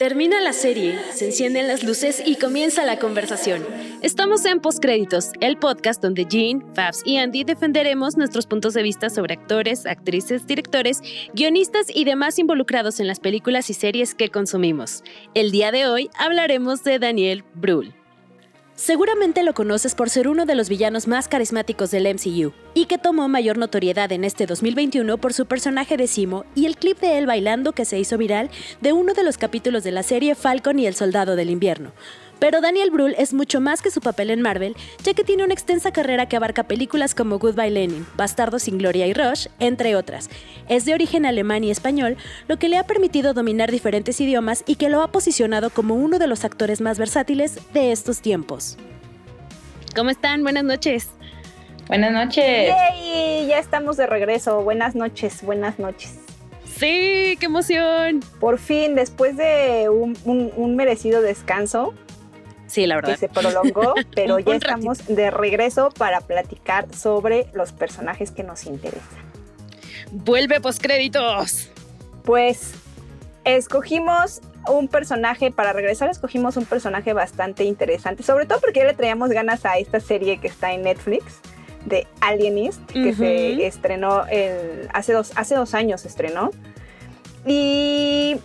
Termina la serie, se encienden las luces y comienza la conversación. Estamos en Postcréditos, el podcast donde Jean, Fabs y Andy defenderemos nuestros puntos de vista sobre actores, actrices, directores, guionistas y demás involucrados en las películas y series que consumimos. El día de hoy hablaremos de Daniel Brühl. Seguramente lo conoces por ser uno de los villanos más carismáticos del MCU, y que tomó mayor notoriedad en este 2021 por su personaje de Simo y el clip de él bailando que se hizo viral de uno de los capítulos de la serie Falcon y el Soldado del Invierno. Pero Daniel Brühl es mucho más que su papel en Marvel, ya que tiene una extensa carrera que abarca películas como Goodbye Lenin, Bastardo sin Gloria y Rush, entre otras. Es de origen alemán y español, lo que le ha permitido dominar diferentes idiomas y que lo ha posicionado como uno de los actores más versátiles de estos tiempos. ¿Cómo están? Buenas noches. Buenas noches. ¡Yay! Ya estamos de regreso. Buenas noches, buenas noches. Sí, qué emoción. Por fin, después de un merecido descanso, Sí, la verdad. Que se prolongó, pero ya estamos de regreso para platicar sobre los personajes que nos interesan. Vuelve postcréditos. Pues escogimos un personaje, para regresar escogimos un personaje bastante interesante, sobre todo porque ya le traíamos ganas a esta serie que está en Netflix de Alienist, que se estrenó el, hace, dos, hace dos años, se estrenó. Y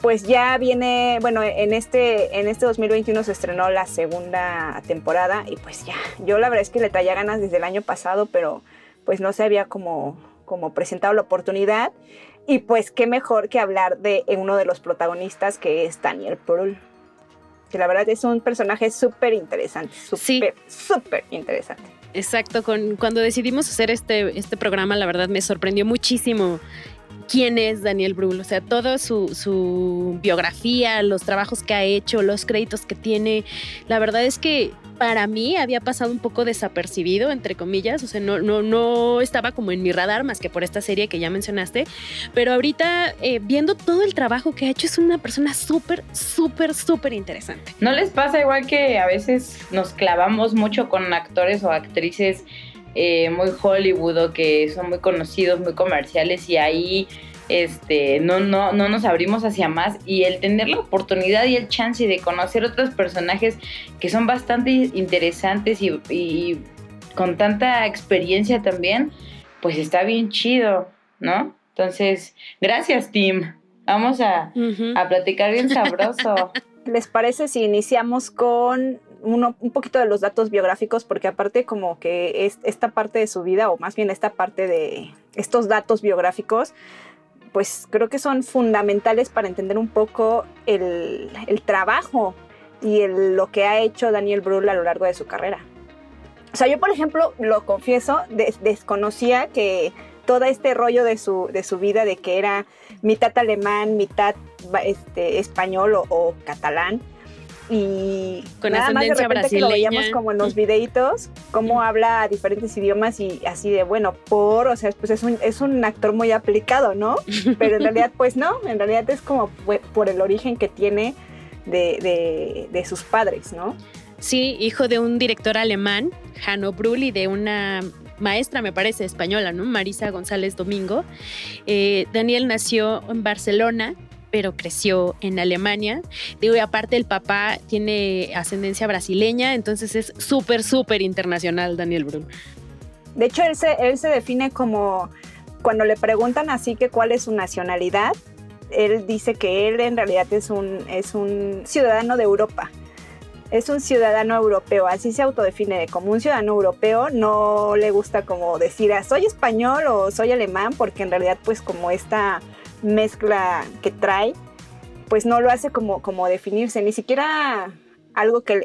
pues ya viene, bueno, en este, en este 2021 se estrenó la segunda temporada y pues ya, yo la verdad es que le traía ganas desde el año pasado, pero pues no se había como, como presentado la oportunidad. Y pues qué mejor que hablar de uno de los protagonistas que es Daniel Brühl. Que la verdad es un personaje súper interesante, súper, súper interesante. Exacto, con, cuando decidimos hacer este, este programa, la verdad me sorprendió muchísimo quién es Daniel Brühl, o sea, toda su, biografía, los trabajos que ha hecho, los créditos que tiene. La verdad es que para mí había pasado un poco desapercibido, entre comillas, o sea, no, no, no estaba como en mi radar más que por esta serie que ya mencionaste, pero ahorita eh, viendo todo el trabajo que ha hecho es una persona súper, súper, súper interesante. ¿No les pasa igual que a veces nos clavamos mucho con actores o actrices? Eh, muy Hollywood o que son muy conocidos, muy comerciales y ahí este, no, no, no nos abrimos hacia más y el tener la oportunidad y el chance de conocer otros personajes que son bastante interesantes y, con tanta experiencia también, pues está bien chido, ¿no? Entonces, gracias Tim. Vamos a, a platicar bien sabroso. ¿Les parece si iniciamos con un poquito de los datos biográficos, porque aparte como que es esta parte de su vida, o más bien esta parte de estos datos biográficos, pues creo que son fundamentales para entender un poco el, trabajo y lo que ha hecho Daniel Brühl a lo largo de su carrera. O sea, yo por ejemplo, lo confieso, desconocía que todo este rollo de su, de su vida, de que era mitad alemán, mitad este, español o catalán, y con nada más de repente que lo veíamos como en los videitos, cómo habla diferentes idiomas y así de bueno, por, o sea, pues es un, es un actor muy aplicado, ¿no? Pero en realidad pues no, en realidad es como por el origen que tiene de, de, sus padres, ¿no? Sí, hijo de un director alemán, Hanno Brühl, y de una maestra, me parece, española, ¿no? Marisa González Domingo. Eh, Daniel nació en Barcelona pero creció en Alemania. Digo, y aparte el papá tiene ascendencia brasileña, entonces es súper, súper internacional Daniel Brun. De hecho, él se, él se define como, cuando le preguntan así que cuál es su nacionalidad, él dice que él en realidad es un, es un ciudadano de Europa. Es un ciudadano europeo, así se autodefine como un ciudadano europeo. No le gusta como decir, ah, soy español o soy alemán, porque en realidad pues como esta mezcla que trae, pues no lo hace como, como definirse, ni siquiera algo que,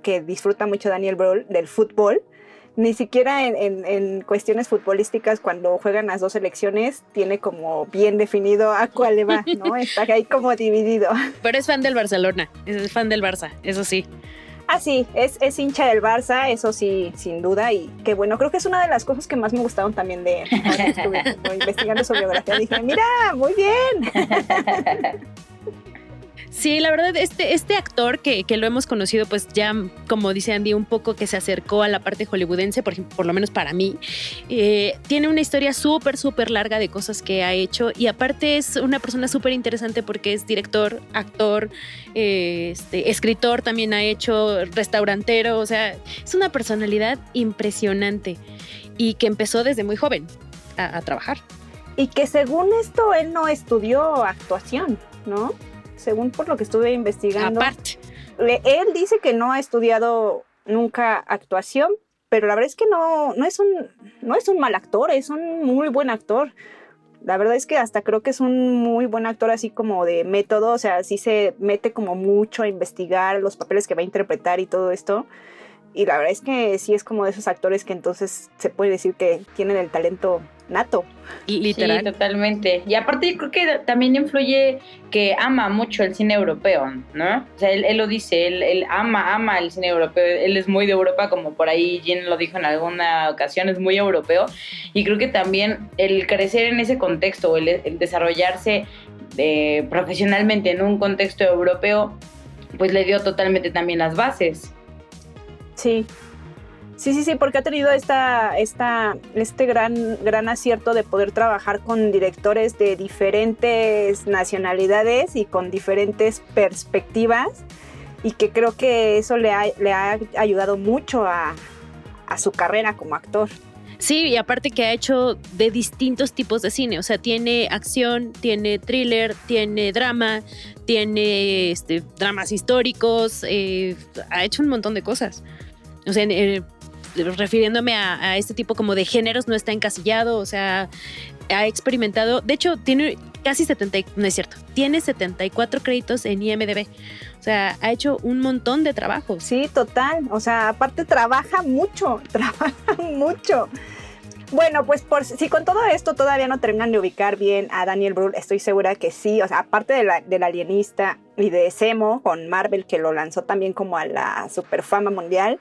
que, disfruta mucho Daniel Brühl del fútbol, ni siquiera en, cuestiones futbolísticas cuando juegan las dos selecciones tiene como bien definido a cuál le va, ¿no? Está ahí como dividido. Pero es fan del Barcelona, es fan del Barça, eso sí. Ah, sí, es, es, hincha del Barça, eso sí, sin duda, y que bueno, creo que es una de las cosas que más me gustaron también de estuve investigando su biografía. Dije, mira, muy bien. Sí, la verdad, este, este actor que, que, lo hemos conocido, pues ya, como dice Andy, un poco que se acercó a la parte hollywoodense, por, por lo menos para mí, eh, tiene una historia súper, súper larga de cosas que ha hecho y aparte es una persona súper interesante porque es director, actor, eh, este, escritor también ha hecho, restaurantero, o sea, es una personalidad impresionante y que empezó desde muy joven a, a trabajar. Y que según esto él no estudió actuación, ¿no? Según por lo que estuve investigando. Aparte. Él dice que no ha estudiado nunca actuación, pero la verdad es que no, no, es, un, no es un mal actor, es un muy buen actor. La verdad es que hasta creo que es un muy buen actor así como de método, o sea, sí se mete como mucho a investigar los papeles que va a interpretar y todo esto. Y la verdad es que sí es como de esos actores que entonces se puede decir que tienen el talento nato. Literal. Sí, totalmente. Y aparte yo creo que también influye que ama mucho el cine europeo, ¿no? O sea, él, lo dice, él, ama, ama el cine europeo. Él es muy de Europa, como por ahí Jean lo dijo en alguna ocasión, es muy europeo. Y creo que también el crecer en ese contexto, el, el desarrollarse eh, profesionalmente en un contexto europeo, pues le dio totalmente también las bases. Sí, Sí, sí, sí, porque ha tenido esta, esta, este gran, gran acierto de poder trabajar con directores de diferentes nacionalidades y con diferentes perspectivas y que creo que eso le ha, le ha ayudado mucho a, su carrera como actor. Sí, y aparte que ha hecho de distintos tipos de cine, o sea, tiene acción, tiene thriller, tiene drama, tiene este, dramas históricos, eh, ha hecho un montón de cosas. O sea, refiriéndome a, este tipo como de géneros, no está encasillado, o sea, ha experimentado, de hecho, tiene casi 70, no es cierto, tiene 74 créditos en IMDB. O sea, ha hecho un montón de trabajo. Sí, total. O sea, aparte trabaja mucho, trabaja mucho. Bueno, pues por si con todo esto todavía no terminan de ubicar bien a Daniel Brühl, estoy segura que sí. O sea, aparte de la, alienista y de Semo con Marvel, que lo lanzó también como a la superfama mundial,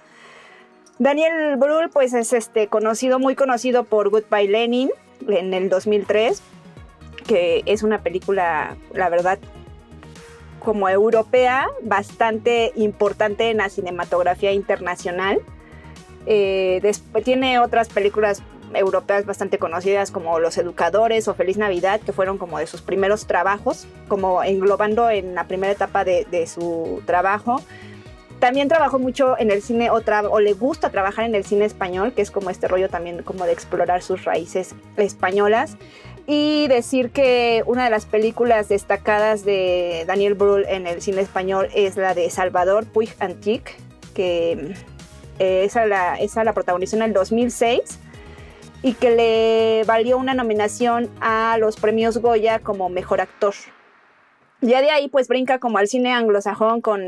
Daniel Brühl, pues es este, conocido, muy conocido por Goodbye Lenin en el 2003, que es una película, la verdad, como europea, bastante importante en la cinematografía internacional. Eh, tiene otras películas europeas bastante conocidas como Los Educadores o Feliz Navidad, que fueron como de sus primeros trabajos, como englobando en la primera etapa de su trabajo también trabajó mucho en el cine o le gusta trabajar en el cine español, que es como este rollo también como de explorar sus raíces españolas. Y decir que una de las películas destacadas de Daniel Brühl en el cine español es la de Salvador Puig Antique, que eh, esa, la, esa la protagonizó en el 2006 y que le valió una nominación a los premios Goya como mejor actor. Ya de ahí pues brinca como al cine anglosajón con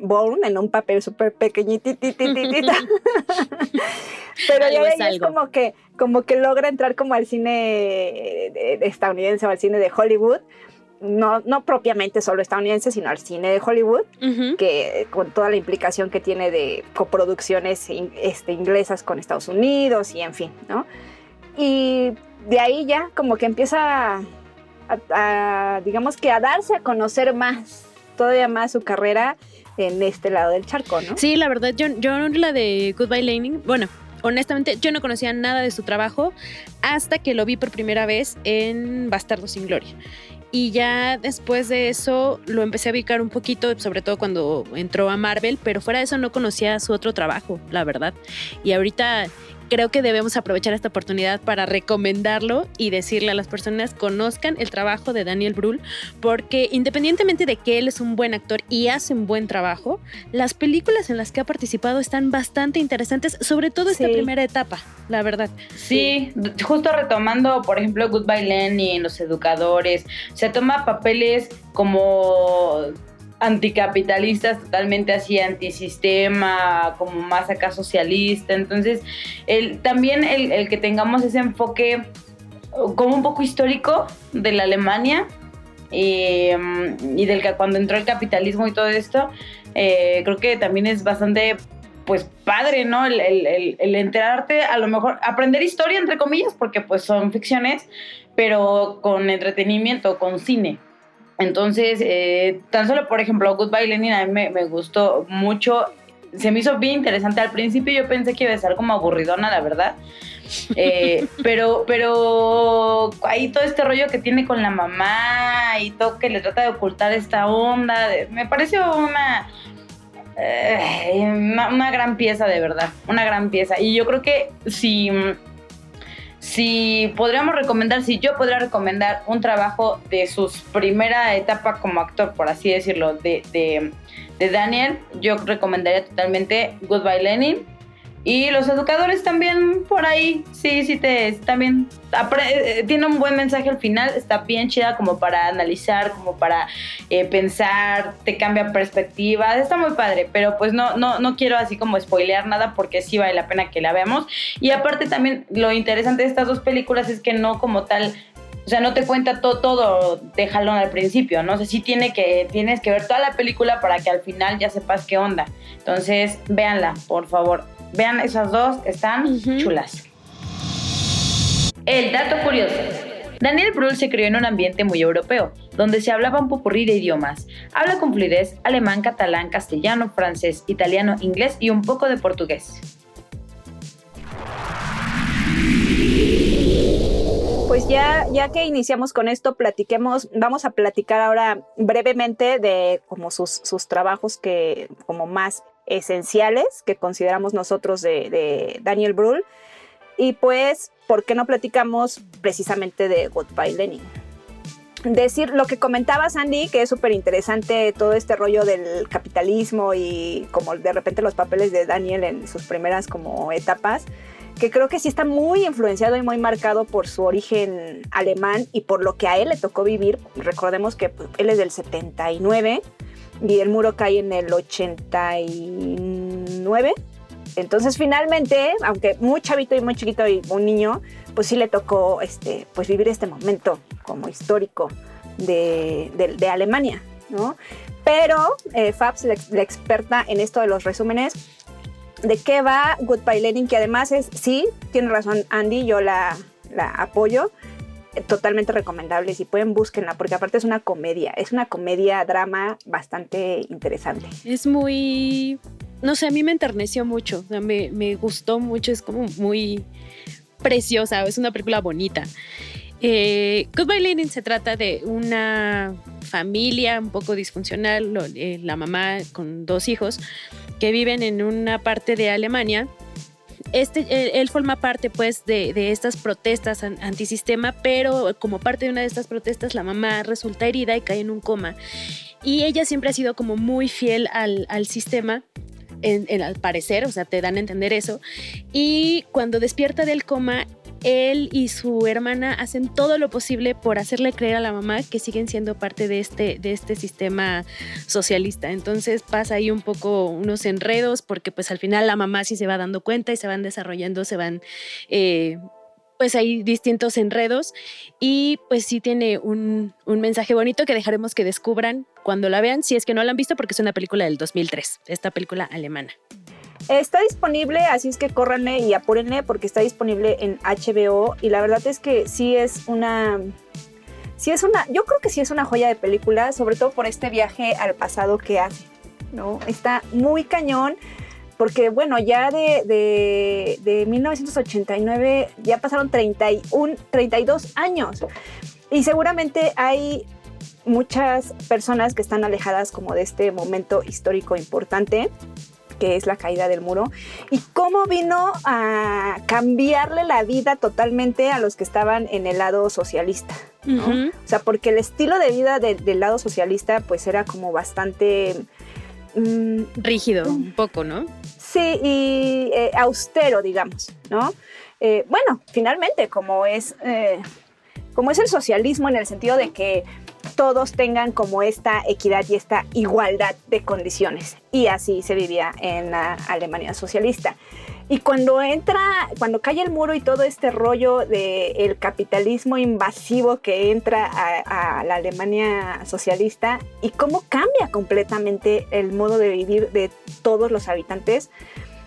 Bourne en un papel súper pequeñititititita. Pero ya de ahí es como que, como que logra entrar como al cine estadounidense o al cine de Hollywood. No, no propiamente solo estadounidense, sino al cine de Hollywood, que con toda la implicación que tiene de coproducciones este, inglesas con Estados Unidos y en fin, ¿no? Y de ahí ya como que empieza digamos que a darse a conocer más, todavía más su carrera en este lado del charco, ¿no? Sí, la verdad, yo, yo la de Goodbye Lenin, bueno, honestamente yo no conocía nada de su trabajo hasta que lo vi por primera vez en Bastardo sin Gloria. Y ya después de eso lo empecé a ubicar un poquito, sobre todo cuando entró a Marvel, pero fuera de eso no conocía su otro trabajo, la verdad. Y ahorita creo que debemos aprovechar esta oportunidad para recomendarlo y decirle a las personas conozcan el trabajo de Daniel Brühl, porque independientemente de que él es un buen actor y hace un buen trabajo, las películas en las que ha participado están bastante interesantes, sobre todo esta primera etapa, la verdad. Sí, justo retomando, por ejemplo, Goodbye Lenny, Los Educadores, se toma papeles como anticapitalistas, totalmente así antisistema, como más acá socialista. Entonces, el, también el, que tengamos ese enfoque como un poco histórico de la Alemania eh, y del que cuando entró el capitalismo y todo esto, eh, creo que también es bastante pues padre, ¿no? El, el, el, enterarte, a lo mejor, aprender historia, entre comillas, porque pues son ficciones, pero con entretenimiento, con cine. Entonces, eh, tan solo, por ejemplo, Goodbye Lenin a mí me, me, gustó mucho. Se me hizo bien interesante. Al principio yo pensé que iba a estar como aburridona, la verdad. Eh, pero, pero ahí todo este rollo que tiene con la mamá y todo que le trata de ocultar esta onda, me pareció una, eh, una, una, gran pieza de verdad, una gran pieza. Y yo creo que si, si podríamos recomendar, si yo podría recomendar un trabajo de su primera etapa como actor, por así decirlo, de, de, de Daniel, yo recomendaría totalmente Goodbye Lenin y los educadores también por ahí, sí, sí te, también eh, tiene un buen mensaje al final, está bien chida como para analizar, como para eh, pensar, te cambia perspectiva, está muy padre, pero pues no, no, no quiero así como spoilear nada porque sí vale la pena que la veamos. Y aparte también lo interesante de estas dos películas es que no como tal o sea, no te cuenta todo, todo de jalón al principio, ¿no? O sea, sí tiene que, tienes que ver toda la película para que al final ya sepas qué onda. Entonces, véanla, por favor. Vean esas dos, están chulas. El dato curioso. Daniel Brühl se crió en un ambiente muy europeo, donde se hablaba un popurrí de idiomas. Habla con fluidez alemán, catalán, castellano, francés, italiano, inglés y un poco de portugués. Pues ya, ya que iniciamos con esto, platiquemos, vamos a platicar ahora brevemente de como sus, sus trabajos que como más esenciales que consideramos nosotros de, Daniel Brühl. Y pues, ¿por qué no platicamos precisamente de Goodbye Lenin? Decir lo que comentaba Sandy, que es súper interesante todo este rollo del capitalismo y como de repente los papeles de Daniel en sus primeras como etapas, que creo que sí está muy influenciado y muy marcado por su origen alemán y por lo que a él le tocó vivir. Recordemos que pues, él es del 79 y el muro cae en el 89. Entonces finalmente, aunque muy chavito y muy chiquito y un niño, pues sí le tocó este, pues vivir este momento como histórico de, Alemania, ¿no? Pero eh, Fabs, la, experta en esto de los resúmenes, ¿de qué va Goodbye Lenin? Que además es, sí, tiene razón Andy, yo la, la apoyo, totalmente recomendable. Si pueden, búsquenla, porque aparte es una comedia. Es una comedia, drama bastante interesante. Es muy. No sé, a mí me enterneció mucho. me, me gustó mucho. Es como muy preciosa. Es una película bonita. Eh, Goodbye Lenin se trata de una familia un poco disfuncional, eh, la mamá con dos hijos, que viven en una parte de Alemania este, él, forma parte pues de, estas protestas antisistema, pero como parte de una de estas protestas la mamá resulta herida y cae en un coma. Y ella siempre ha sido como muy fiel al, sistema, al parecer, o sea, te dan a entender eso. Y cuando despierta del coma, él y su hermana hacen todo lo posible por hacerle creer a la mamá que siguen siendo parte de este, de este sistema socialista. Entonces pasa ahí un poco unos enredos porque pues al final la mamá sí se va dando cuenta y se van desarrollando, se van... Eh, pues hay distintos enredos y pues sí tiene un, un, mensaje bonito que dejaremos que descubran cuando la vean, si es que no la han visto, porque es una película del 2003, esta película alemana. Está disponible, así es que córranle y apúrenle porque está disponible en HBO y la verdad es que sí es una sí es una yo creo que sí es una joya de película, sobre todo por este viaje al pasado que hace, ¿no? Está muy cañón porque bueno, ya de, de, de 1989 ya pasaron 31 32 años. Y seguramente hay muchas personas que están alejadas como de este momento histórico importante que es la caída del muro, y cómo vino a cambiarle la vida totalmente a los que estaban en el lado socialista. O sea, porque el estilo de vida del lado socialista pues era como bastante... Mm, Rígido, mm. un poco, ¿no? Sí, y eh, austero, digamos, ¿no? Eh, bueno, finalmente, como es, eh, como es el socialismo en el sentido de que todos tengan como esta equidad y esta igualdad de condiciones. Y así se vivía en la Alemania socialista. Y cuando entra, cuando cae el muro y todo este rollo del capitalismo invasivo que entra a, la Alemania socialista y cómo cambia completamente el modo de vivir de todos los habitantes,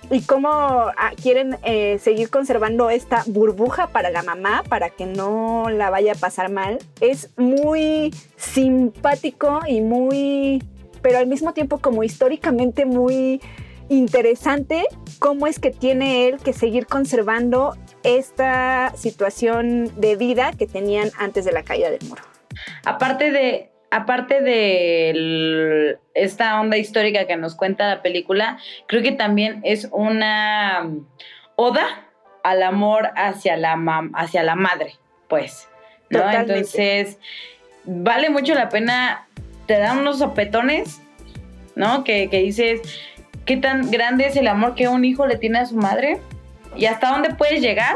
y cómo ah, quieren eh, seguir conservando esta burbuja para la mamá, para que no la vaya a pasar mal. Es muy simpático y muy, pero al mismo tiempo como históricamente muy interesante cómo es que tiene él que seguir conservando esta situación de vida que tenían antes de la caída del muro. Aparte de, aparte de esta onda histórica que nos cuenta la película, creo que también es una oda al amor hacia la, hacia la madre, pues. ¿no? Entonces, vale mucho la pena, te dan unos sopetones, ¿no? Que, que dices, ¿qué tan grande es el amor que un hijo le tiene a su madre? ¿Y hasta dónde puedes llegar?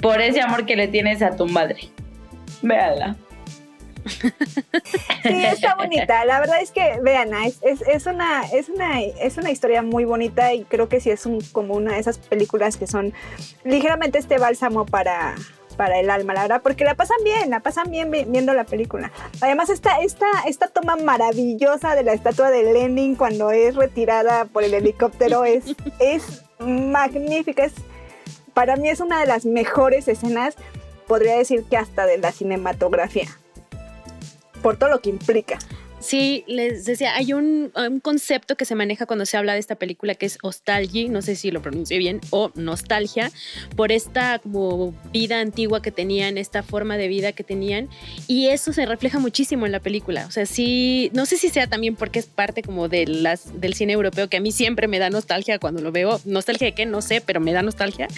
Por ese amor que le tienes a tu madre. Véala. Sí, está bonita. La verdad es que, vean, es, es, una, es, una, es una historia muy bonita y creo que sí es un, como una de esas películas que son ligeramente este bálsamo para, para el alma, la verdad, porque la pasan bien, la pasan bien viendo la película. Además, esta, esta, esta toma maravillosa de la estatua de Lenin cuando es retirada por el helicóptero es, es magnífica. Es, para mí es una de las mejores escenas, podría decir que hasta de la cinematografía, por todo lo que implica. Sí, les decía, hay un, concepto que se maneja cuando se habla de esta película que es nostalgia, no sé si lo pronuncie bien, o nostalgia, por esta como vida antigua que tenían, esta forma de vida que tenían, y eso se refleja muchísimo en la película. O sea, sí, no sé si sea también porque es parte como de del cine europeo, que a mí siempre me da nostalgia cuando lo veo. Nostalgia de qué, no sé, pero me da nostalgia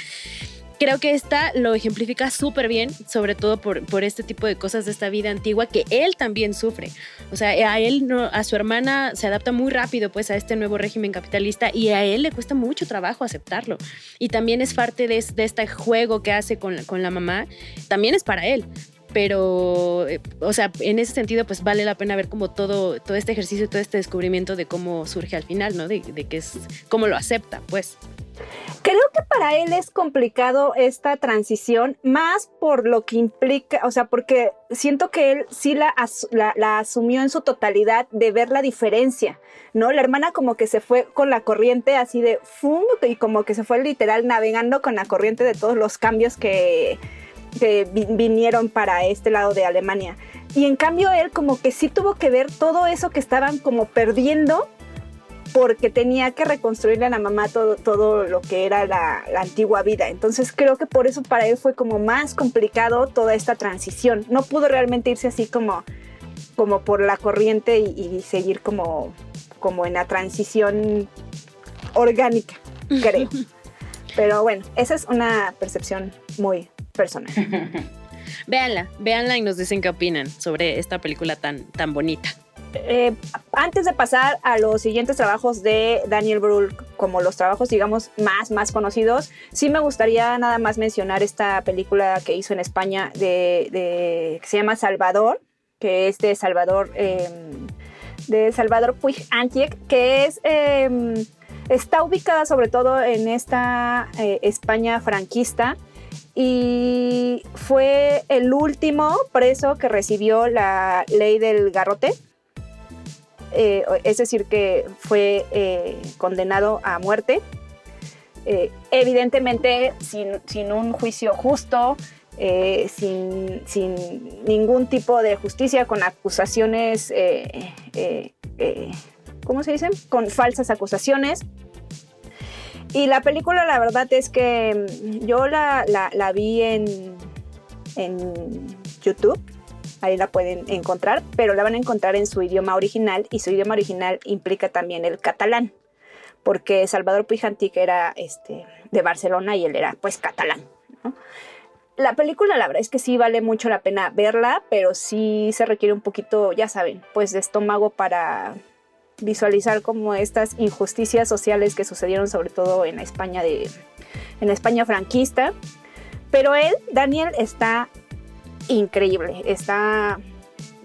creo que esta lo ejemplifica súper bien, sobre todo por, por, este tipo de cosas de esta vida antigua que él también sufre. O sea, a él, no, a su hermana se adapta muy rápido pues a este nuevo régimen capitalista y a él le cuesta mucho trabajo aceptarlo. Y también es parte de, de este juego que hace con, con la mamá, también es para él pero, eh, o sea, en ese sentido, pues vale la pena ver como todo, todo este ejercicio, todo este descubrimiento de cómo surge al final, ¿no? De, de que es, cómo lo acepta, pues. Creo que para él es complicado esta transición, más por lo que implica, o sea, porque siento que él sí la, la, asumió en su totalidad de ver la diferencia, ¿no? La hermana como que se fue con la corriente así de fum, y como que se fue literal navegando con la corriente de todos los cambios que, que vinieron para este lado de Alemania. Y en cambio él como que sí tuvo que ver todo eso que estaban como perdiendo porque tenía que reconstruirle a la mamá todo, todo lo que era la, antigua vida. Entonces creo que por eso para él fue como más complicado toda esta transición. No pudo realmente irse así como, como por la corriente y, seguir como, como en la transición orgánica, creo. Pero bueno, esa es una percepción muy personal. véanla, véanla y nos dicen qué opinan sobre esta película tan, tan bonita. Eh, antes de pasar a los siguientes trabajos de Daniel Brühl, como los trabajos, digamos, más, más conocidos, sí me gustaría nada más mencionar esta película que hizo en España de, que se llama Salvador, que es de Salvador, em, de Salvador Puig Antiek, que es, em, está ubicada sobre todo en esta eh, España franquista y fue el último preso que recibió la ley del garrote eh, es decir, que fue eh, condenado a muerte, eh, evidentemente sin, un juicio justo, sin, ningún tipo de justicia, con acusaciones, ¿cómo se dicen? Con falsas acusaciones. Y la película, la verdad es que yo la, vi en, en YouTube ahí la pueden encontrar, pero la van a encontrar en su idioma original y su idioma original implica también el catalán, porque Salvador Puijantic era este, de Barcelona y él era pues catalán. La película la verdad es que sí vale mucho la pena verla, pero sí se requiere un poquito, ya saben, pues de estómago para visualizar como estas injusticias sociales que sucedieron sobre todo en España de en España franquista. Pero él, Daniel, está increíble. Está,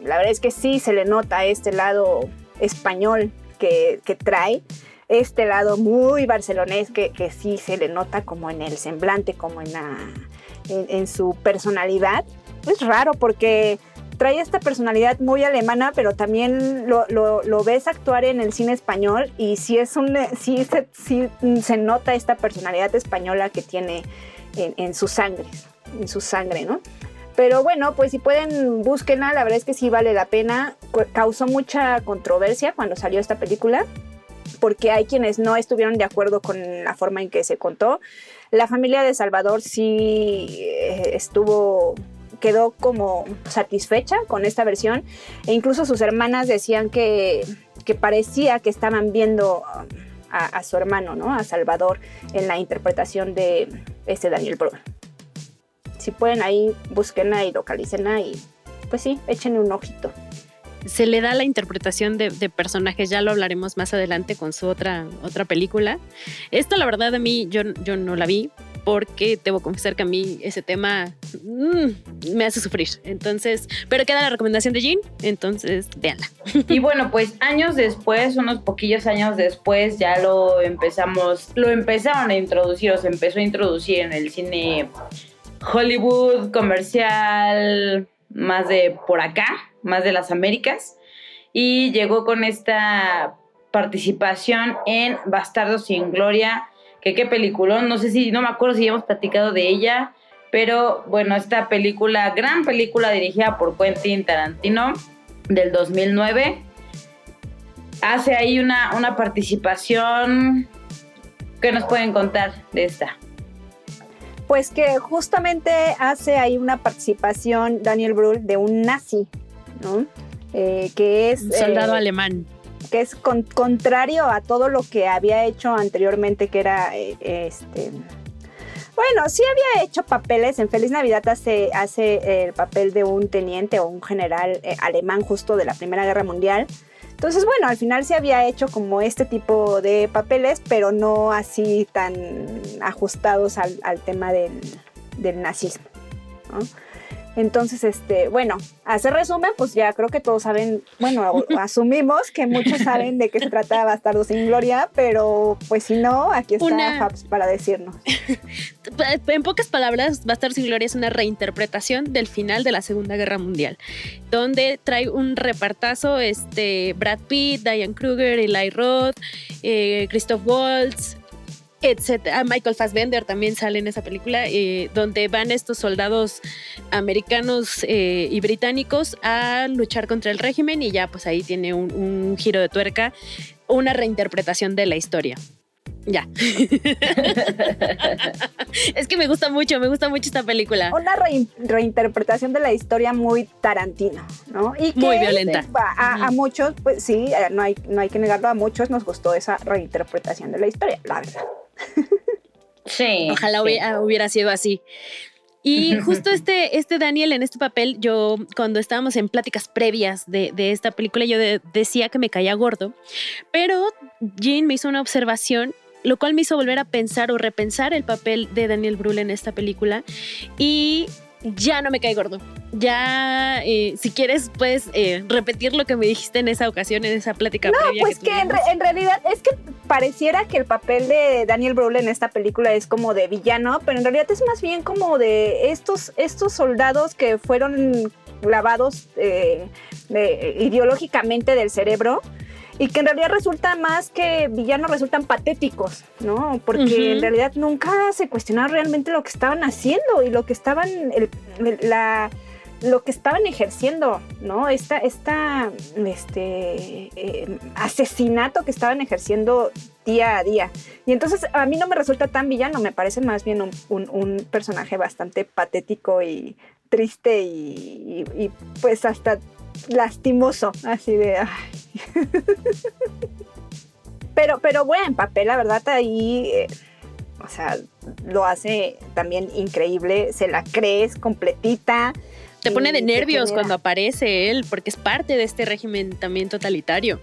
la verdad es que sí se le nota este lado español que, trae, este lado muy barcelonés que, que, sí se le nota como en el semblante, como en, en, su personalidad. Es raro porque trae esta personalidad muy alemana, pero también lo, ves actuar en el cine español y sí, es un, sí, se, se nota esta personalidad española que tiene en, su sangre, en su sangre, ¿no? Pero bueno, pues si pueden, búsquenla, la verdad es que sí vale la pena. Causó mucha controversia cuando salió esta película, porque hay quienes no estuvieron de acuerdo con la forma en que se contó. La familia de Salvador sí eh, estuvo quedó como satisfecha con esta versión e incluso sus hermanas decían que, que parecía que estaban viendo a, su hermano, ¿no? A Salvador en la interpretación de este Daniel Brühl. Si pueden ahí, búsquenla y localicen y pues sí, échenle un ojito se le da la interpretación de, personajes, ya lo hablaremos más adelante con su otra, otra película. Esto la verdad a mí yo, yo no la vi, porque debo confesar que a mí ese tema mm, me hace sufrir. Entonces, pero queda la recomendación de Jean, entonces véanla. Y bueno, pues años después, unos poquillos años después, ya lo empezamos, lo empezaron a introducir, o se empezó a introducir en el cine Hollywood comercial, más de por acá, más de las Américas, y llegó con esta participación en Bastardos sin Gloria que qué peliculón, no sé si, no me acuerdo si hemos platicado de ella, pero bueno, esta película, gran película dirigida por Quentin Tarantino del 2009, hace ahí una, una participación. ¿Qué nos pueden contar de esta? Pues que justamente hace ahí una participación Daniel Brühl de un nazi, ¿no? Eh, que es... soldado eh, alemán que es contrario a todo lo que había hecho anteriormente, que era eh, este. Bueno, sí había hecho papeles. En Feliz Navidad hace, hace el papel de un teniente o un general eh, alemán justo de la Primera Guerra Mundial. Entonces, bueno, al final sí había hecho como este tipo de papeles, pero no así tan ajustados al, tema del, del nazismo. ¿no? Entonces, este, bueno, hacer resumen, pues ya creo que todos saben, bueno, asumimos que muchos saben de qué se trata Bastardo sin Gloria, pero pues si no, aquí está Fabs para decirnos. en pocas palabras, Bastardo sin Gloria es una reinterpretación del final de la Segunda Guerra Mundial, donde trae un repartazo, este, Brad Pitt, Diane Kruger, Eli Roth, eh, Christoph Waltz, etcétera. Michael Fassbender también sale en esa película, eh, donde van estos soldados americanos eh, y británicos a luchar contra el régimen y ya pues ahí tiene un giro de tuerca, una reinterpretación de la historia. Ya. es que me gusta mucho, me gusta mucho esta película. Una reinterpretación de la historia muy Tarantino, ¿no? Y muy violenta. A, muchos, pues sí, eh, no hay, no hay que negarlo, a muchos nos gustó esa reinterpretación de la historia, la verdad. Sí. Ojalá Hubiera, sido así. Y justo este, este Daniel en este papel, yo cuando estábamos en pláticas previas de, esta película, yo decía que me caía gordo, pero Jean me hizo una observación lo cual me hizo volver a pensar o repensar el papel de Daniel Brühl en esta película y ya no me cae gordo. Ya, eh, si quieres, puedes eh, repetir lo que me dijiste en esa ocasión, en esa plática. No, pues que, en, realidad es que pareciera que el papel de Daniel Brühl en esta película es como de villano, pero en realidad es más bien como de estos, estos soldados que fueron lavados eh, ideológicamente del cerebro y que en realidad resulta más que villanos resultan patéticos, ¿no? Porque en realidad nunca se cuestionaron realmente lo que estaban haciendo y lo que estaban, la, lo que estaban ejerciendo, ¿no? Esta, esta este, eh, asesinato que estaban ejerciendo día a día. Y entonces a mí no me resulta tan villano, me parece más bien un, personaje bastante patético y triste y, y pues hasta lastimoso, así de... pero, pero buen papel, la verdad, ahí, eh, o sea, lo hace también increíble, se la crees completita. Te pone de nervios cuando aparece él, porque es parte de este régimen también totalitario.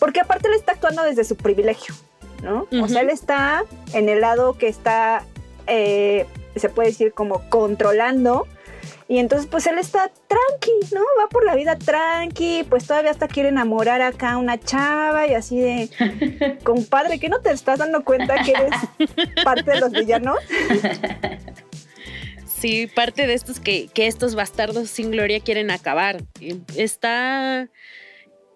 Porque aparte él está actuando desde su privilegio, ¿no? O sea, él está en el lado que está, eh, se puede decir como controlando y entonces pues él está tranqui, ¿no? Va por la vida tranqui, pues todavía hasta quiere enamorar acá a una chava y así de, compadre, ¿qué no te estás dando cuenta que eres parte de los villanos? sí, parte de estos que, que estos bastardos sin gloria quieren acabar. Está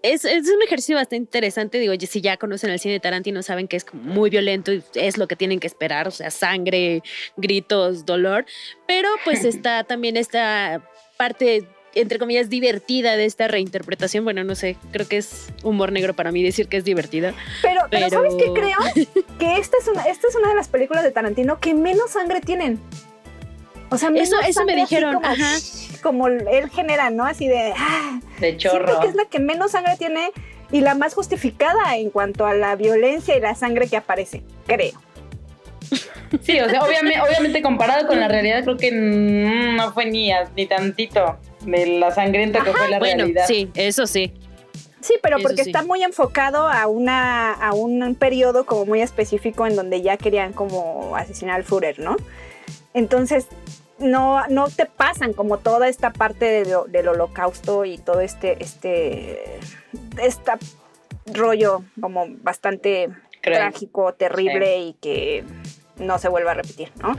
es, un ejercicio bastante interesante. Digo, si ya conocen el cine de Tarantino, saben que es muy violento y es lo que tienen que esperar, o sea, sangre, gritos, dolor. Pero pues está también esta parte entre comillas, divertida de esta reinterpretación. Bueno, no sé, creo que es humor negro para mí decir que es divertida. Pero, pero... ¿sabes qué creo? que esta es, una, esta es una de las películas de Tarantino que menos sangre tienen. O sea, eso, eso me dijeron, como, ajá. Como él genera, ¿no? Así de. Ah, de chorro. que es la que menos sangre tiene y la más justificada en cuanto a la violencia y la sangre que aparece, creo. Sí, o sea, obviamente, obviamente comparado con la realidad, creo que no fue ni, ni tantito de la sangrienta que fue la bueno, realidad. Sí, eso sí. Sí, pero porque está muy enfocado a una a un periodo como muy específico en donde ya querían como asesinar al Führer, ¿no? Entonces, no, no te pasan como toda esta parte del holocausto y todo este, este, esta rollo como bastante trágico, terrible y que no se vuelva a repetir, ¿no?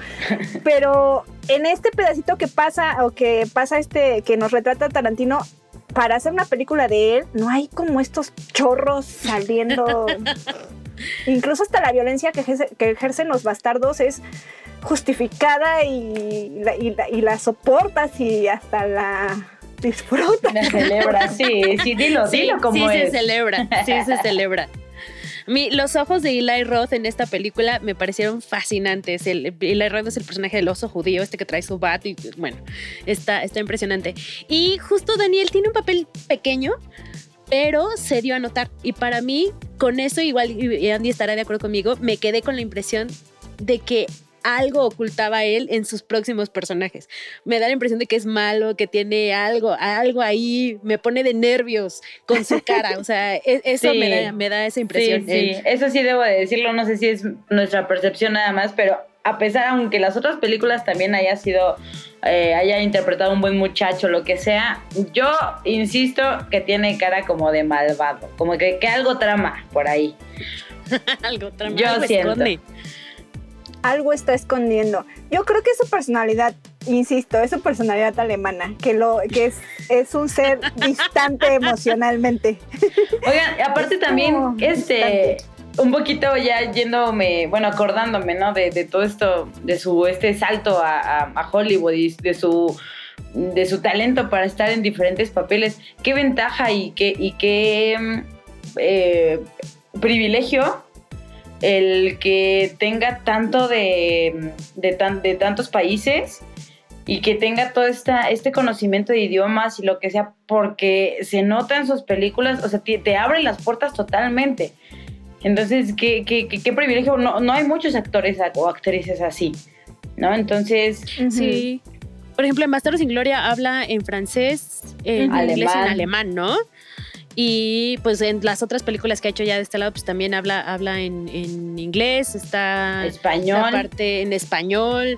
Pero en este pedacito que pasa, o que pasa este, que nos retrata Tarantino, para hacer una película de él, no hay como estos chorros saliendo. Incluso hasta la violencia que, que ejercen los bastardos es justificada y la, y la, soportas y hasta la disfrutas. La celebra, sí, sí, dilo, dilo como sí se celebra, sí se celebra. Mi, los ojos de Eli Roth en esta película me parecieron fascinantes. El, Eli Roth es el personaje del oso judío, este que trae su bat y bueno, está, está impresionante. Y justo Daniel tiene un papel pequeño, pero se dio a notar. Y para mí, con eso, igual y Andy estará de acuerdo conmigo, me quedé con la impresión de que algo ocultaba él en sus próximos personajes. Me da la impresión de que es malo, que tiene algo, algo ahí, me pone de nervios con su cara. O sea, e, eso me, da, esa impresión. Sí, eso sí debo de decirlo, no sé si es nuestra percepción nada más, pero a pesar, aunque las otras películas también haya sido, eh, haya interpretado un buen muchacho, lo que sea, yo insisto que tiene cara como de malvado, como que, que algo trama por ahí. algo trama. Yo siento algo está escondiendo. Yo creo que es su personalidad, insisto, es su personalidad alemana, que lo que es, es un ser distante emocionalmente. Oigan, aparte también, este, un poquito ya yéndome, bueno, acordándome, ¿no? De, todo esto, de su este salto a, Hollywood y de su de su talento para estar en diferentes papeles. Qué ventaja y qué, y qué mm, eh, privilegio el que tenga tanto de, de, tantos países y que tenga todo esta, este conocimiento de idiomas y lo que sea, porque se nota en sus películas, o sea, te, te abre las puertas totalmente. Entonces, qué, qué, qué, privilegio. No, no hay muchos actores o actrices así, ¿no? Entonces. Sí. Por ejemplo, en Bastardos sin Gloria habla en francés, en inglés y en alemán, ¿no? Y pues en las otras películas que ha hecho ya de este lado, pues también habla, habla en, inglés, está español. parte en español.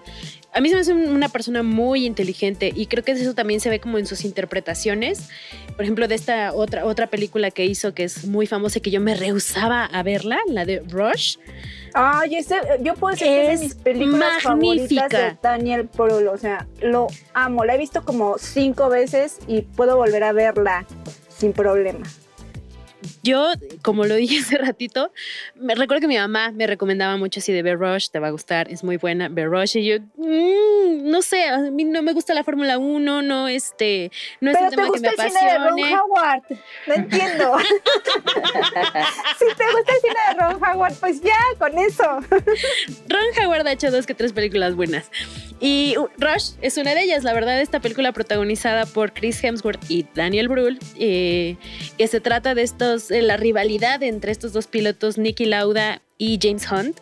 A mí se me hace una persona muy inteligente y creo que eso también se ve como en sus interpretaciones. Por ejemplo, de esta otra, otra película que hizo que es muy famosa y que yo me rehusaba a verla, la de Rush. Ay, ese, yo puedo decir que es de mis películas magnífica. favoritas de Daniel Pearl. O sea, lo amo. La he visto como cinco veces y puedo volver a verla sin problema. Yo, como lo dije hace ratito, me recuerdo que mi mamá me recomendaba mucho así de Bear Rush, te va a gustar, es muy buena, Bear Rush, y yo, mm, no sé, a mí no me gusta la Fórmula 1, no, este, no es un tema te gusta que me el Cine de Ron Howard, no entiendo. si te gusta el cine de Ron Howard, pues ya, con eso. Ron Howard ha hecho dos que tres películas buenas. Y Rush es una de ellas, la verdad, esta película protagonizada por Chris Hemsworth y Daniel Brühl, eh, que se trata de estos, la rivalidad entre estos dos pilotos, Nicky Lauda y James Hunt.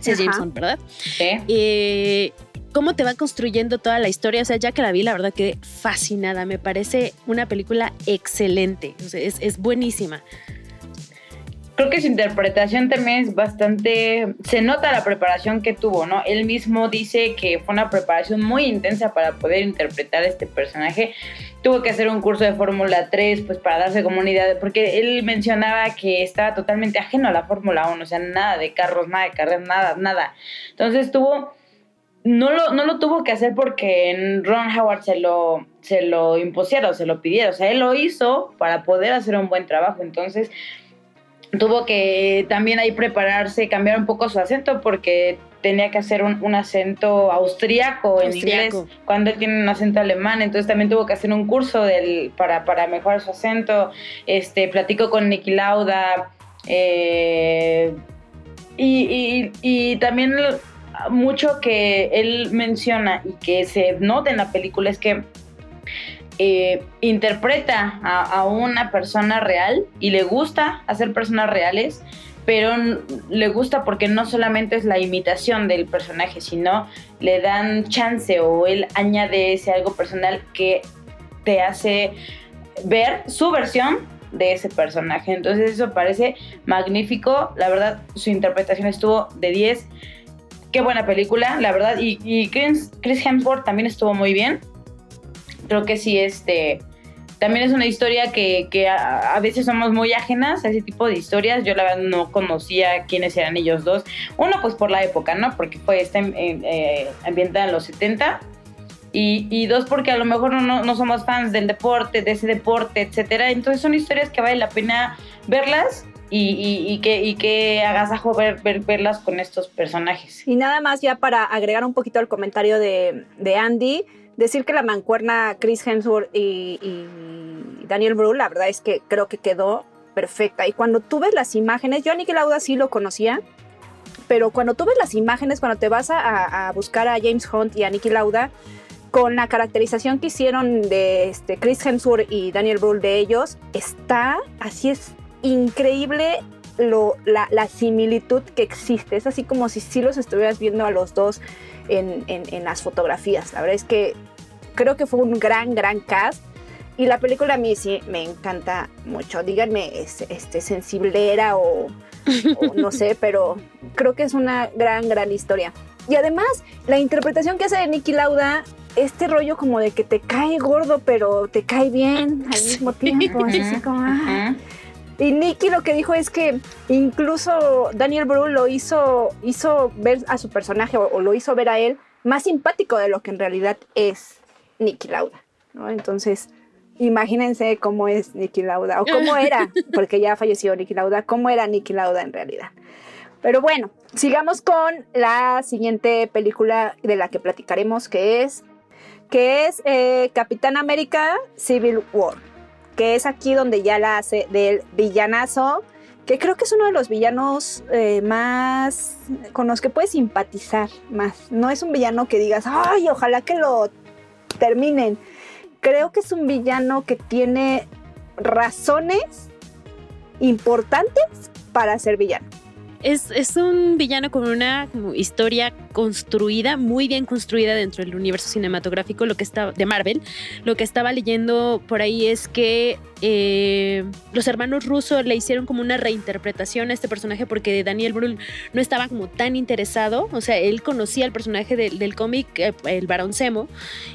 Sí, James Hunt, ¿verdad? Sí. Eh, cómo te va construyendo toda la historia. O sea, ya que la vi, la verdad quedé fascinada. Me parece una película excelente. O sea, es, es buenísima creo que su interpretación también es bastante, se nota la preparación que tuvo, ¿no? Él mismo dice que fue una preparación muy intensa para poder interpretar este personaje. Tuvo que hacer un curso de Fórmula 3, pues para darse comunidad, porque él mencionaba que estaba totalmente ajeno a la Fórmula 1, o sea, nada de carros, nada de carreras, nada, nada. Entonces tuvo no lo, no lo tuvo que hacer porque Ron Howard se lo, se lo impusiera o se lo pidiera. O sea, él lo hizo para poder hacer un buen trabajo. Entonces, tuvo que también ahí prepararse, cambiar un poco su acento porque tenía que hacer un, acento austríaco en inglés cuando él tiene un acento alemán, entonces también tuvo que hacer un curso del, para, para mejorar su acento, este, platico con Nicky Lauda, eh, y, y, también mucho que él menciona y que se nota en la película es que eh, interpreta a, una persona real y le gusta hacer personas reales, pero le gusta porque no solamente es la imitación del personaje, sino le dan chance o él añade ese algo personal que te hace ver su versión de ese personaje. Entonces eso parece magnífico. La verdad, su interpretación estuvo de 10. Qué buena película, la verdad. Y, Chris, Hemsworth también estuvo muy bien. Creo que sí, este... También es una historia que, a, veces somos muy ajenas a ese tipo de historias. Yo la verdad no conocía quiénes eran ellos dos. Uno pues por la época, ¿no? Porque fue está eh, ambientada en los 70 y, dos, porque a lo mejor no, no, somos fans del deporte, de ese deporte, etcétera. Entonces son historias que vale la pena verlas y, y, que, y que agasajo ver, ver, verlas con estos personajes. Y nada más ya para agregar un poquito al comentario de, de Andy, decir que la mancuerna Chris Hemsworth y, Daniel Brühl, la verdad es que creo que quedó perfecta. Y cuando tú ves las imágenes, yo a Lauda sí lo conocía, pero cuando tú ves las imágenes, cuando te vas a, a buscar a James Hunt y a Nicky Lauda, con la caracterización que hicieron de este, Chris Hemsworth y Daniel Brühl de ellos, está, así es, increíble lo, la, similitud que existe. Es así como si sí los estuvieras viendo a los dos en, las fotografías. La verdad es que creo que fue un gran, gran cast. Y la película a mí sí me encanta mucho. Díganme, ¿es este, sensiblera o, o no sé, pero creo que es una gran, gran historia. Y además, la interpretación que hace de Nicky Lauda este rollo como de que te cae gordo, pero te cae bien al mismo tiempo. Así como, ah. Y Nicky lo que dijo es que incluso Daniel Brühl lo hizo, hizo ver a su personaje o, lo hizo ver a él más simpático de lo que en realidad es Nicky Lauda. ¿no? Entonces, imagínense cómo es Nicky Lauda o cómo era, porque ya falleció Nicky Lauda, cómo era Nicky Lauda en realidad. Pero bueno, sigamos con la siguiente película de la que platicaremos, que es que es eh, Capitán América Civil War, que es aquí donde ya la hace del villanazo, que creo que es uno de los villanos eh, más con los que puedes simpatizar más. No es un villano que digas, ay, ojalá que lo terminen. Creo que es un villano que tiene razones importantes para ser villano. Es, es, un villano con una historia construida, muy bien construida dentro del universo cinematográfico lo que está, de Marvel. Lo que estaba leyendo por ahí es que eh, los hermanos rusos le hicieron como una reinterpretación a este personaje porque Daniel Brühl no estaba como tan interesado, o sea, él conocía el personaje del cómic, eh, el Barón Zemo,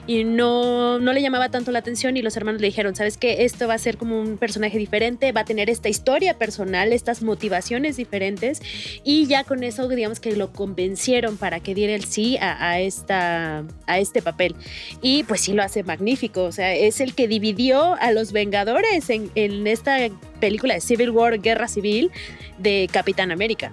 y no, no le llamaba tanto la atención y los hermanos le dijeron, ¿sabes qué? Esto va a ser como un personaje diferente, va a tener esta historia personal, estas motivaciones diferentes, y ya con eso, digamos que lo convencieron para que diera el sí a, esta, a este papel. Y pues sí lo hace magnífico, o sea, es el que dividió a los Vengadores en, esta película de Civil War, Guerra Civil, de Capitán América.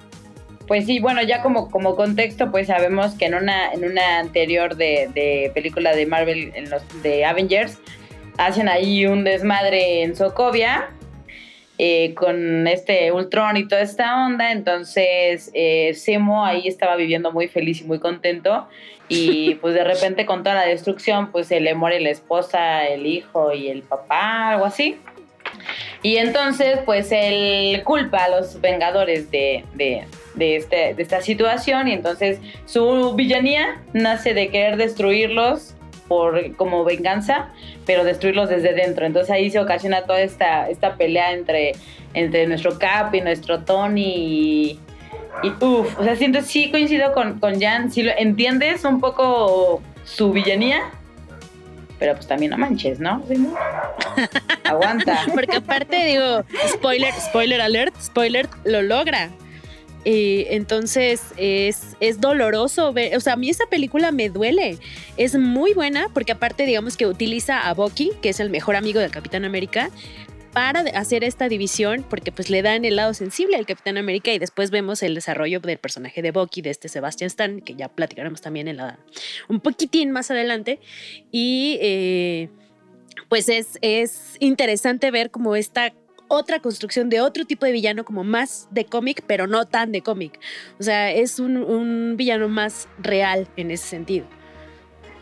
Pues sí, bueno, ya como, como contexto, pues sabemos que en una, en una anterior de, película de Marvel, en los de Avengers, hacen ahí un desmadre en Sokovia eh, con este Ultron y toda esta onda. Entonces, eh, Semo ahí estaba viviendo muy feliz y muy contento. Y pues de repente con toda la destrucción, pues se le muere la esposa, el hijo y el papá, algo así. Y entonces, pues él culpa a los Vengadores de, este, de, esta situación y entonces su villanía nace de querer destruirlos por como venganza, pero destruirlos desde dentro. Entonces ahí se ocasiona toda esta, esta pelea entre, entre nuestro Cap y nuestro Tony y, uff, o sea, siento, sí coincido con, con Jan, si lo entiendes un poco su villanía, pero pues también no manches, ¿no? Aguanta. Porque aparte digo, spoiler, spoiler alert, spoiler, lo logra. Entonces es, es doloroso ver, o sea, a mí esa película me duele. Es muy buena porque aparte digamos que utiliza a Bucky, que es el mejor amigo del Capitán América, para hacer esta división porque pues le dan el lado sensible al Capitán América y después vemos el desarrollo del personaje de Bucky, de este Sebastian Stan, que ya platicaremos también en la, un poquitín más adelante. Y eh, pues es, es interesante ver como esta otra construcción de otro tipo de villano como más de cómic, pero no tan de cómic. O sea, es un, villano más real en ese sentido.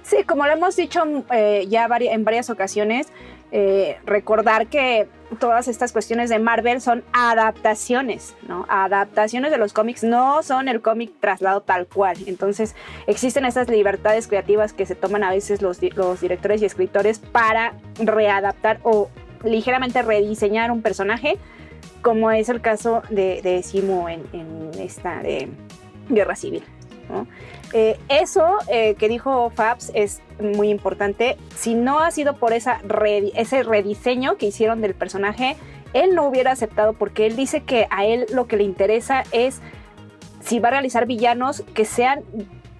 Sí, como lo hemos dicho eh, ya en varias ocasiones, eh, recordar que todas estas cuestiones de Marvel son adaptaciones, ¿no? Adaptaciones de los cómics, no son el cómic traslado tal cual. Entonces existen estas libertades creativas que se toman a veces los, directores y escritores para readaptar o ligeramente rediseñar un personaje, como es el caso de, Simo en, esta de Guerra Civil. Eh, eso eh, que dijo Fabs es muy importante. Si no ha sido por esa ese rediseño que hicieron del personaje, él no hubiera aceptado porque él dice que a él lo que le interesa es si va a realizar villanos que sean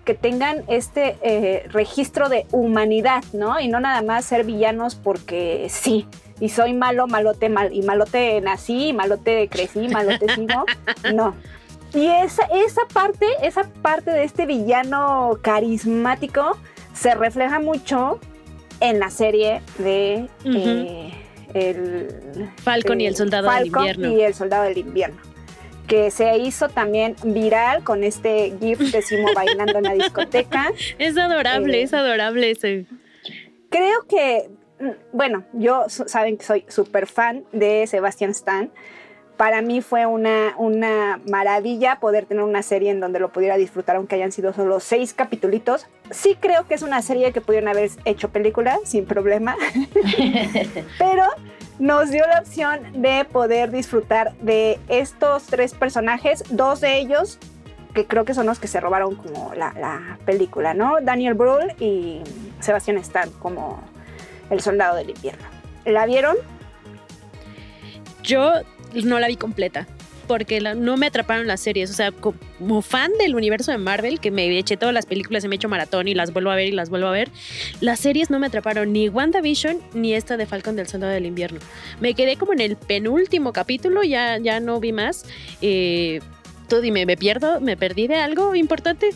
que tengan este eh, registro de humanidad, ¿no? Y no nada más ser villanos porque sí, y soy malo, malote, mal, y malote nací, malote crecí, malote sigo. No. Y esa, esa parte, esa parte de este villano carismático se refleja mucho en la serie de eh, el Falcon y el Soldado del Invierno. y el Soldado del Invierno. Que se hizo también viral con este GIF de Simo bailando en la discoteca. Es adorable, eh, es adorable ese. Creo que, bueno, yo saben que soy súper fan de Sebastian Stan para mí fue una, una maravilla poder tener una serie en donde lo pudiera disfrutar, aunque hayan sido solo seis capítulos. Sí creo que es una serie que pudieron haber hecho película sin problema, pero nos dio la opción de poder disfrutar de estos tres personajes, dos de ellos que creo que son los que se robaron como la, la película, ¿no? Daniel Brühl y Sebastián Stan como el soldado del invierno. ¿La vieron? Yo no la vi completa porque no me atraparon las series. O sea, como fan del universo de Marvel, que me eché todas las películas, me he hecho maratón y las vuelvo a ver y las vuelvo a ver, las series no me atraparon ni WandaVision ni esta de Falcon del Soldado del Invierno. Me quedé como en el penúltimo capítulo, ya, ya no vi más. Eh, tú dime, ¿me pierdo? ¿Me perdí de algo importante?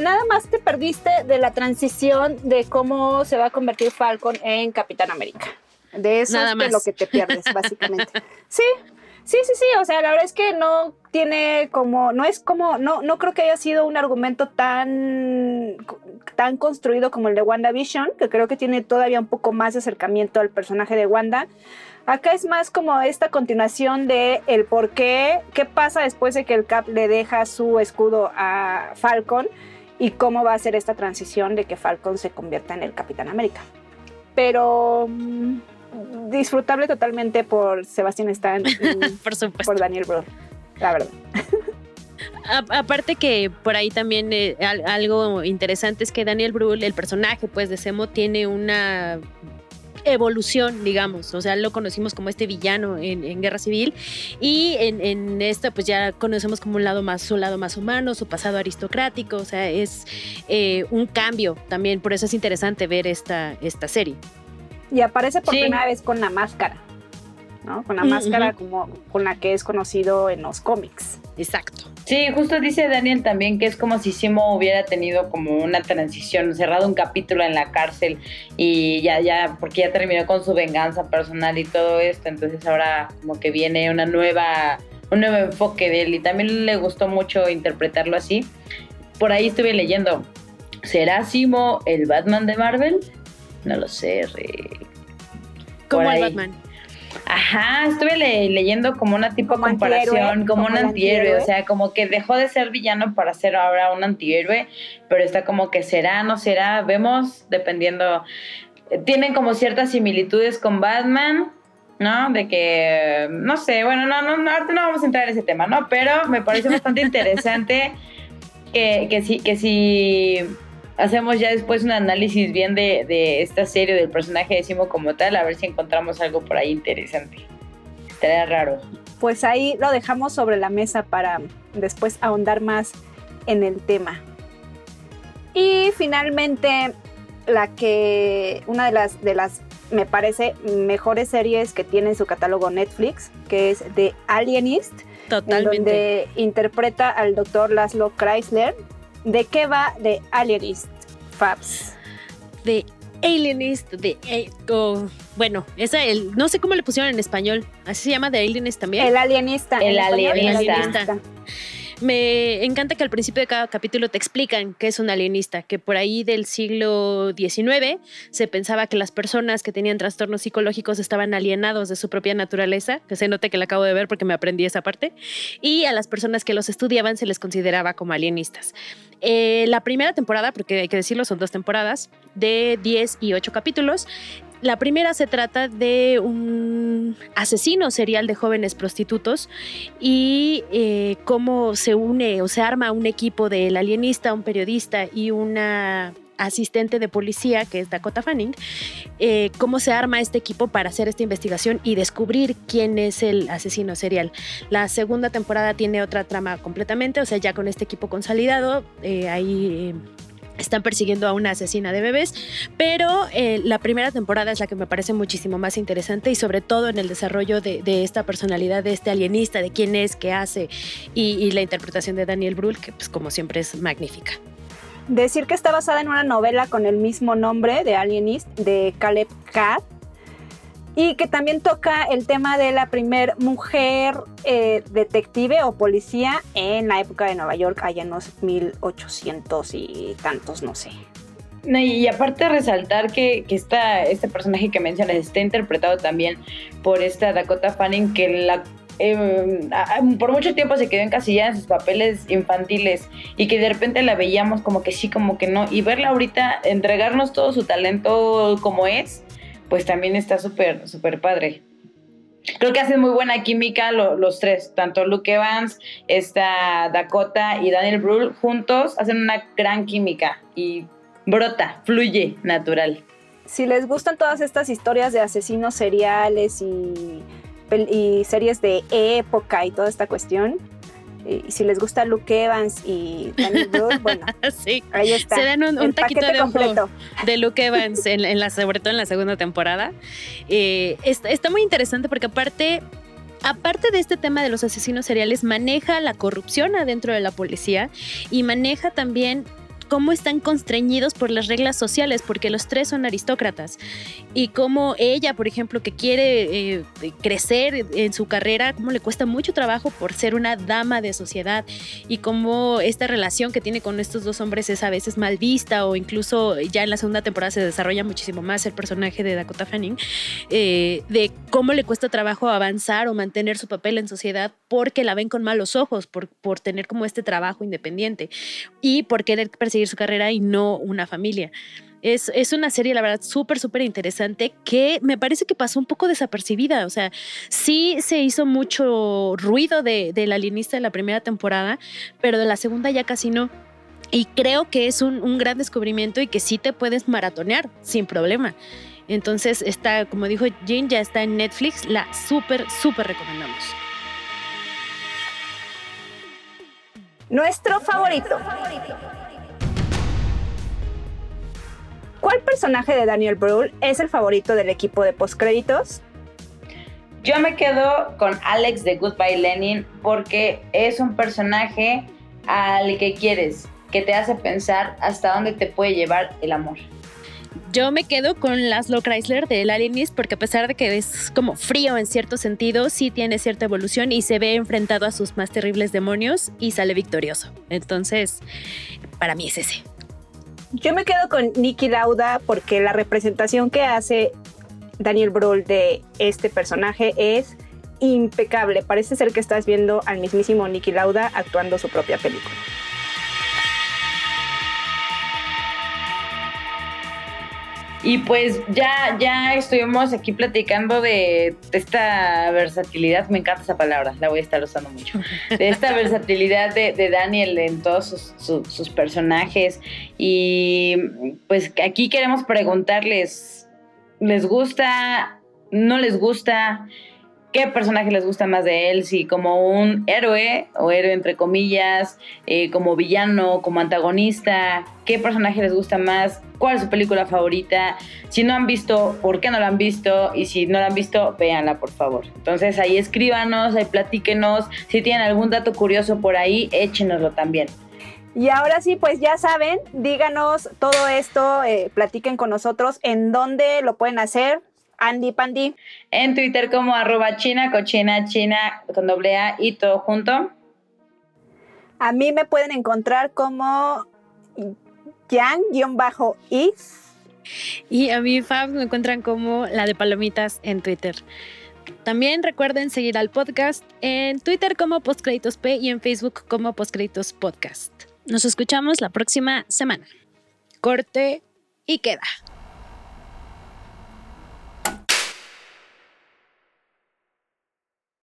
Nada más te perdiste de la transición de cómo se va a convertir Falcon en Capitán América. De eso es de lo que te pierdes, básicamente. sí, sí, sí, sí. O sea, la verdad es que no tiene como, no es como, no, no creo que haya sido un argumento tan, tan construido como el de WandaVision, que creo que tiene todavía un poco más de acercamiento al personaje de Wanda. Acá es más como esta continuación de el por qué, qué pasa después de que el Cap le deja su escudo a Falcon y cómo va a ser esta transición de que Falcon se convierta en el Capitán América. Pero mm, disfrutable totalmente por Sebastián Stan y por, Daniel Bro, la verdad. aparte que por ahí también eh, algo interesante es que Daniel Brühl, el personaje pues de Semo, tiene una evolución, digamos. O sea, lo conocimos como este villano en, Guerra Civil y en, en, esta pues ya conocemos como un lado más, su lado más humano, su pasado aristocrático. O sea, es eh, un cambio también. Por eso es interesante ver esta, esta serie. Y aparece por primera vez con la máscara, ¿no? Con la máscara como con la que es conocido en los cómics. Exacto. Sí, justo dice Daniel también que es como si Simo hubiera tenido como una transición, cerrado un capítulo en la cárcel y ya, ya, porque ya terminó con su venganza personal y todo esto, entonces ahora como que viene una nueva, un nuevo enfoque de él y también le gustó mucho interpretarlo así. Por ahí estuve leyendo, ¿será Simo el Batman de Marvel? no lo sé, Como el Batman. Ajá, estuve leyendo como una tipo comparación, como, un antihéroe, o sea, como que dejó de ser villano para ser ahora un antihéroe, pero está como que será, no será, vemos, dependiendo, tienen como ciertas similitudes con Batman, ¿no? De que, no sé, bueno, no, no, no, ahorita no vamos a entrar en ese tema, ¿no? Pero me parece bastante interesante que, que sí, que sí hacemos ya después un análisis bien de, esta serie, del personaje de Simo como tal, a ver si encontramos algo por ahí interesante. Estaría raro. pues ahí lo dejamos sobre la mesa para después ahondar más en el tema. Y finalmente, la que una de las, de las me parece mejores series que tiene en su catálogo Netflix, que es The Alienist, Totalmente. donde interpreta al doctor Laszlo Chrysler. ¿De qué va The Alienist, Fabs? The Alienist, de bueno, esa el, no sé cómo le pusieron en español, así se llama The Alienist también. El alienista. El alienista. el alienista. Me encanta que al principio de cada capítulo te explican qué es un alienista, que por ahí del siglo XIX se pensaba que las personas que tenían trastornos psicológicos estaban alienados de su propia naturaleza, que se note que la acabo de ver porque me aprendí esa parte, y a las personas que los estudiaban se les consideraba como alienistas. Eh, la primera temporada, porque hay que decirlo, son dos temporadas, de 10 y 8 capítulos, la primera se trata de un asesino serial de jóvenes prostitutos y eh, cómo se une o se arma un equipo del alienista, un periodista y una asistente de policía, que es Dakota Fanning, eh, cómo se arma este equipo para hacer esta investigación y descubrir quién es el asesino serial. La segunda temporada tiene otra trama completamente, o sea, ya con este equipo consolidado, eh, ahí están persiguiendo a una asesina de bebés, pero eh, la primera temporada es la que me parece muchísimo más interesante y sobre todo en el desarrollo de, esta personalidad de este alienista, de quién es, qué hace y, la interpretación de Daniel Brühl, que pues como siempre es magnífica. Decir que está basada en una novela con el mismo nombre de Alienist de Caleb Cat y que también toca el tema de la primer mujer eh, detective o policía en la época de Nueva York, allá en los 1800 y tantos, no sé. y aparte resaltar que, que este personaje que mencionas está interpretado también por esta Dakota Fanning, que la em, por mucho tiempo se quedó encasillada en sus papeles infantiles y que de repente la veíamos como que sí, como que no. Y verla ahorita entregarnos todo su talento como es, pues también está súper, súper padre. Creo que hacen muy buena química los tres, tanto Luke Evans, esta Dakota y Daniel Brühl juntos hacen una gran química y brota, fluye natural. Si les gustan todas estas historias de asesinos seriales y, y series de época y toda esta cuestión, y si les gusta Luke Evans y Daniel Brühl, bueno, sí. ahí está. Se dan un, taquito de ojo de Luke Evans, en, la, sobre todo en la segunda temporada. Eh, está, está muy interesante porque aparte aparte de este tema de los asesinos seriales, maneja la corrupción adentro de la policía y maneja también cómo están constreñidos por las reglas sociales, porque los tres son aristócratas. Y cómo ella, por ejemplo, que quiere eh, crecer en su carrera, cómo le cuesta mucho trabajo por ser una dama de sociedad. Y cómo esta relación que tiene con estos dos hombres es a veces mal vista o incluso ya en la segunda temporada se desarrolla muchísimo más el personaje de Dakota Fanning, eh, de cómo le cuesta trabajo avanzar o mantener su papel en sociedad porque la ven con malos ojos, por, por tener como este trabajo independiente y por querer su carrera y no una familia. Es, es, una serie, la verdad, súper, súper interesante que me parece que pasó un poco desapercibida. O sea, sí se hizo mucho ruido de, del alienista de la primera temporada, pero de la segunda ya casi no. Y creo que es un, un gran descubrimiento y que sí te puedes maratonear sin problema. Entonces, está, como dijo Jean, ya está en Netflix, la súper, súper recomendamos. Nuestro favorito. ¿Cuál personaje de Daniel Brühl es el favorito del equipo de postcréditos? Yo me quedo con Alex de Goodbye Lenin porque es un personaje al que quieres, que te hace pensar hasta dónde te puede llevar el amor. Yo me quedo con Laszlo Chrysler de El Alienist porque a pesar de que es como frío en cierto sentido, sí tiene cierta evolución y se ve enfrentado a sus más terribles demonios y sale victorioso. Entonces, para mí es ese. Yo me quedo con Nicky Lauda porque la representación que hace Daniel Brühl de este personaje es impecable. Parece ser que estás viendo al mismísimo Nicky Lauda actuando su propia película. Y pues ya, ya estuvimos aquí platicando de, esta versatilidad, me encanta esa palabra, la voy a estar usando mucho, de esta versatilidad de, Daniel en todos sus, personajes. Y pues aquí queremos preguntarles, ¿les gusta? ¿No les gusta? Qué personaje les gusta más de él, si como un héroe o héroe entre comillas, eh, como villano, como antagonista, qué personaje les gusta más, cuál es su película favorita, si no han visto, por qué no la han visto y si no la han visto, véanla por favor. Entonces ahí escríbanos, ahí platíquenos, si tienen algún dato curioso por ahí, échenoslo también. Y ahora sí, pues ya saben, díganos todo esto, eh, platiquen con nosotros en dónde lo pueden hacer. Andy Pandy. En Twitter como arroba china, cochina, china con doble A y todo junto. A mí me pueden encontrar como Yang-Is. Y a mí, Fab, me encuentran como la de Palomitas en Twitter. También recuerden seguir al podcast en Twitter como Postcréditos P y en Facebook como Postcréditos Podcast. Nos escuchamos la próxima semana. Corte y queda.